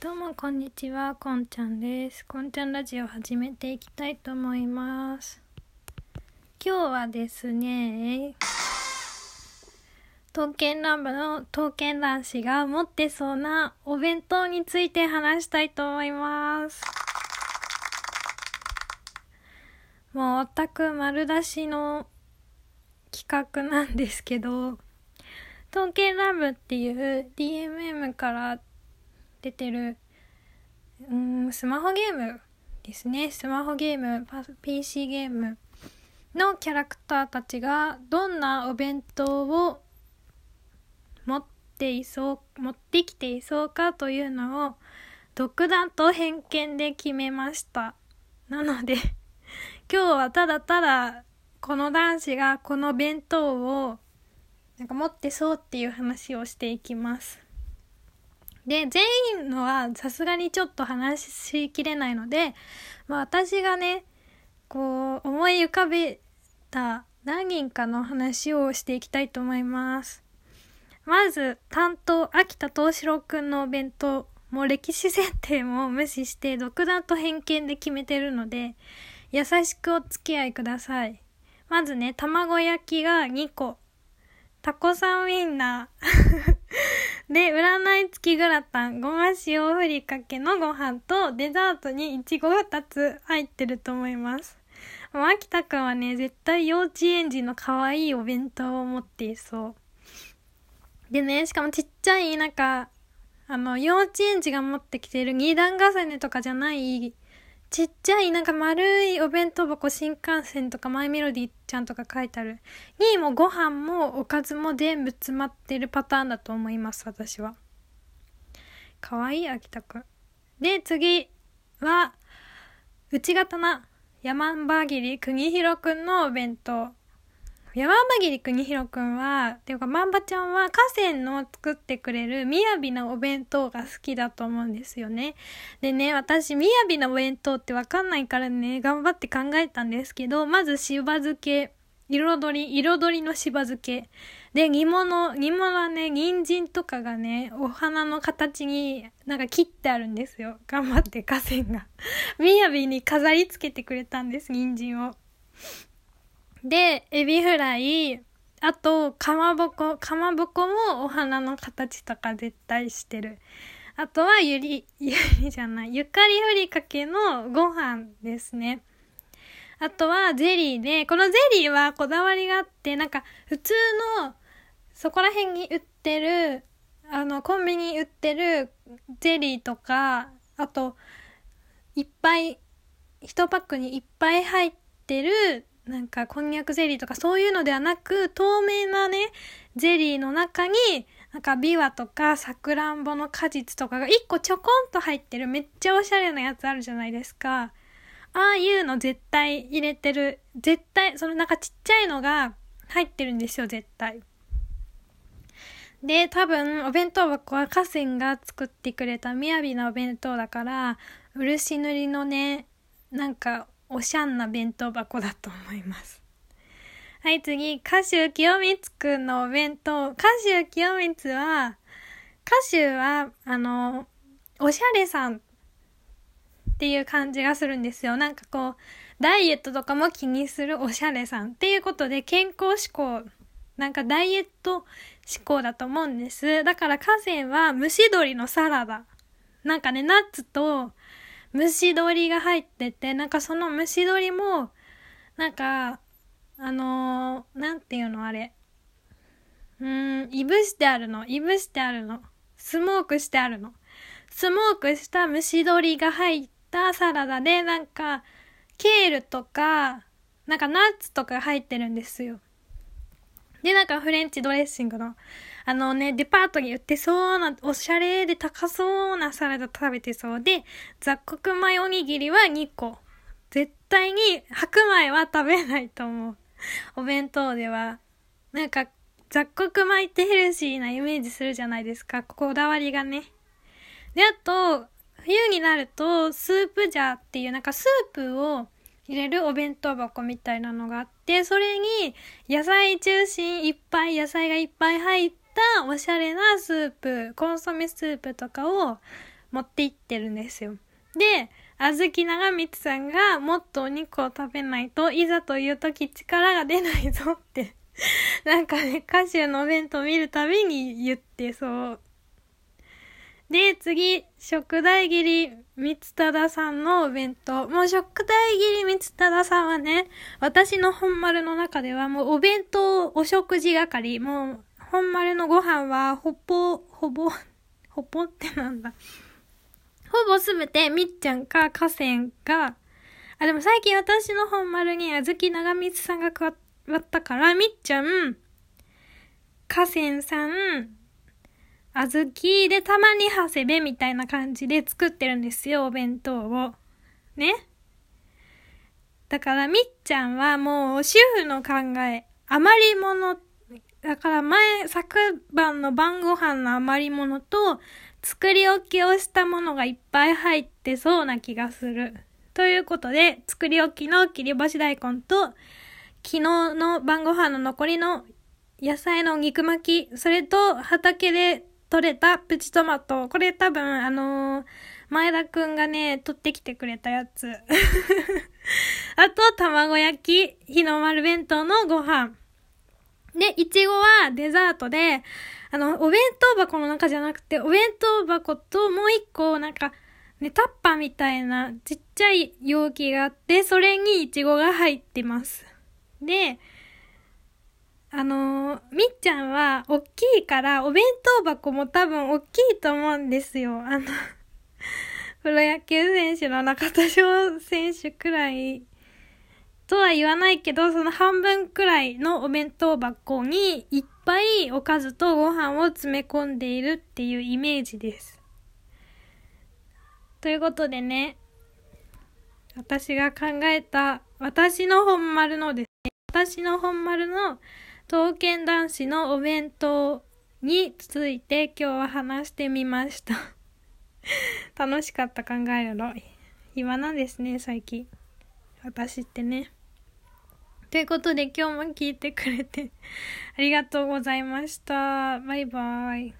どうもこんにちは、こんちゃんです。こんちゃんラジオ始めていきたいと思います。今日はですね、刀剣乱舞の刀剣男子が持ってそうなお弁当について話したいと思います。もうオタク丸出しの企画なんですけど、刀剣乱舞っていう DMM から出てる。うんスマホゲームですね。スマホゲーム PC ゲームのキャラクターたちがどんなお弁当を持っていそう持ってきていそうかというのを独断と偏見で決めました。なので 今日はただただこの男子がこの弁当をなんか持ってそうっていう話をしていきます。で、全員のはさすがにちょっと話しきれないので、まあ私がね、こう思い浮かべた何人かの話をしていきたいと思います。まず、担当、秋田東四郎くんのお弁当。もう歴史設定も無視して独断と偏見で決めてるので、優しくお付き合いください。まずね、卵焼きが2個。タコさんウインナー。で、占い付きグラタン、ごま塩ふりかけのご飯とデザートにいちご2つ入ってると思います。もう秋田くんはね、絶対幼稚園児の可愛いお弁当を持っていそう。でね、しかもちっちゃい、なんか、あの、幼稚園児が持ってきてる二段重ねとかじゃない、ちっちゃいなんか丸いお弁当箱新幹線とかマイメロディちゃんとか書いてある。にもご飯もおかずも全部詰まってるパターンだと思います、私は。かわいい、秋田くん。で、次は、内型な、山場切り国広くんのお弁当。山場切り国広くんは、っていうか、まんばちゃんは河川の作ってくれるみやびなお弁当が好きだと思うんですよね。でね、私、みやびなお弁当ってわかんないからね、頑張って考えたんですけど、まずしば漬け。彩り、彩りのしば漬け。で、煮物、煮物はね、人参とかがね、お花の形になんか切ってあるんですよ。頑張って河川が。みやびに飾り付けてくれたんです、人参を。で、エビフライ、あと、かまぼこ。かまぼこもお花の形とか絶対してる。あとはゆり、ゆりじゃない、ゆかりふりかけのご飯ですね。あとはゼリーで、このゼリーはこだわりがあって、なんか普通のそこら辺に売ってる、あの、コンビニに売ってるゼリーとか、あと、いっぱい、一パックにいっぱい入ってる、なんかこんにゃくゼリーとかそういうのではなく、透明なね、ゼリーの中に、なんかビワとかさくらんぼの果実とかが一個ちょこんと入ってるめっちゃおしゃれなやつあるじゃないですか。ああいうの絶対入れてる。絶対、そのなんかちっちゃいのが入ってるんですよ、絶対。で、多分、お弁当箱は河川が作ってくれた雅なお弁当だから、漆塗りのね、なんか、おしゃんな弁当箱だと思います。はい、次、歌手清光くんのお弁当。歌手清光は、歌手は、あの、おしゃれさんっていう感じがするんですよ。なんかこう、ダイエットとかも気にするおしゃれさんっていうことで健康志向、なんかダイエット志向だと思うんです。だから河川は蒸し鶏のサラダ。なんかね、ナッツと蒸し鶏が入ってて、なんかその蒸し鶏も、なんか、あのー、なんていうのあれ。うん、いぶしてあるの。いぶしてあるの。スモークしてあるの。スモークした蒸し鶏が入ったサラダで、なんか、ケールとか、なんかナッツとか入ってるんですよ。で、なんかフレンチドレッシングの、あのね、デパートに売ってそうな、おしゃれで高そうなサラダ食べてそうで、雑穀米おにぎりは2個。絶対に白米は食べないと思う。お弁当では。なんか、雑穀米ってヘルシーなイメージするじゃないですか。こだわりがね。で、あと、冬になると、スープジャーっていうなんかスープを入れるお弁当箱みたいなのがあって、それに野菜中心いっぱい、野菜がいっぱい入ったおしゃれなスープ、コンソメスープとかを持って行ってるんですよ。で、あずき長光さんがもっとお肉を食べないといざという時力が出ないぞってなんかね、歌手のお弁当見るたびに言ってそう。で、次、食大切り三忠さんのお弁当。もう食大切り三忠さんはね、私の本丸の中ではもうお弁当、お食事係。もう、本丸のご飯は、ほぼ、ほぼ、ほぼってなんだ。ほぼすべてみっちゃんか河川が、あ、でも最近私の本丸にあずき長光さんが加わったから、みっちゃん、河川さん、あずきでたまに長谷部みたいな感じで作ってるんですよ、お弁当を。ね。だからみっちゃんはもう主婦の考え、余り物、だから前、昨晩の晩ご飯の余り物と、作り置きをしたものがいっぱい入ってそうな気がする。ということで、作り置きの切り干し大根と、昨日の晩ご飯の残りの野菜の肉巻き、それと畑で取れたプチトマト。これ多分、あのー、前田くんがね、取ってきてくれたやつ。あと、卵焼き、日の丸弁当のご飯。で、いちごはデザートで、あの、お弁当箱の中じゃなくて、お弁当箱ともう一個、なんか、ね、タッパーみたいなちっちゃい容器があって、それにいちごが入ってます。で、あの、みっちゃんは、おっきいから、お弁当箱も多分おっきいと思うんですよ。あの プロ野球選手の中田翔選手くらい、とは言わないけど、その半分くらいのお弁当箱にいっぱいおかずとご飯を詰め込んでいるっていうイメージです。ということでね、私が考えた、私の本丸のですね、私の本丸の刀剣男子のお弁当について今日は話してみました 楽しかった考えるの。暇なんですね、最近。私ってね。ということで今日も聞いてくれてありがとうございました。バイバイ。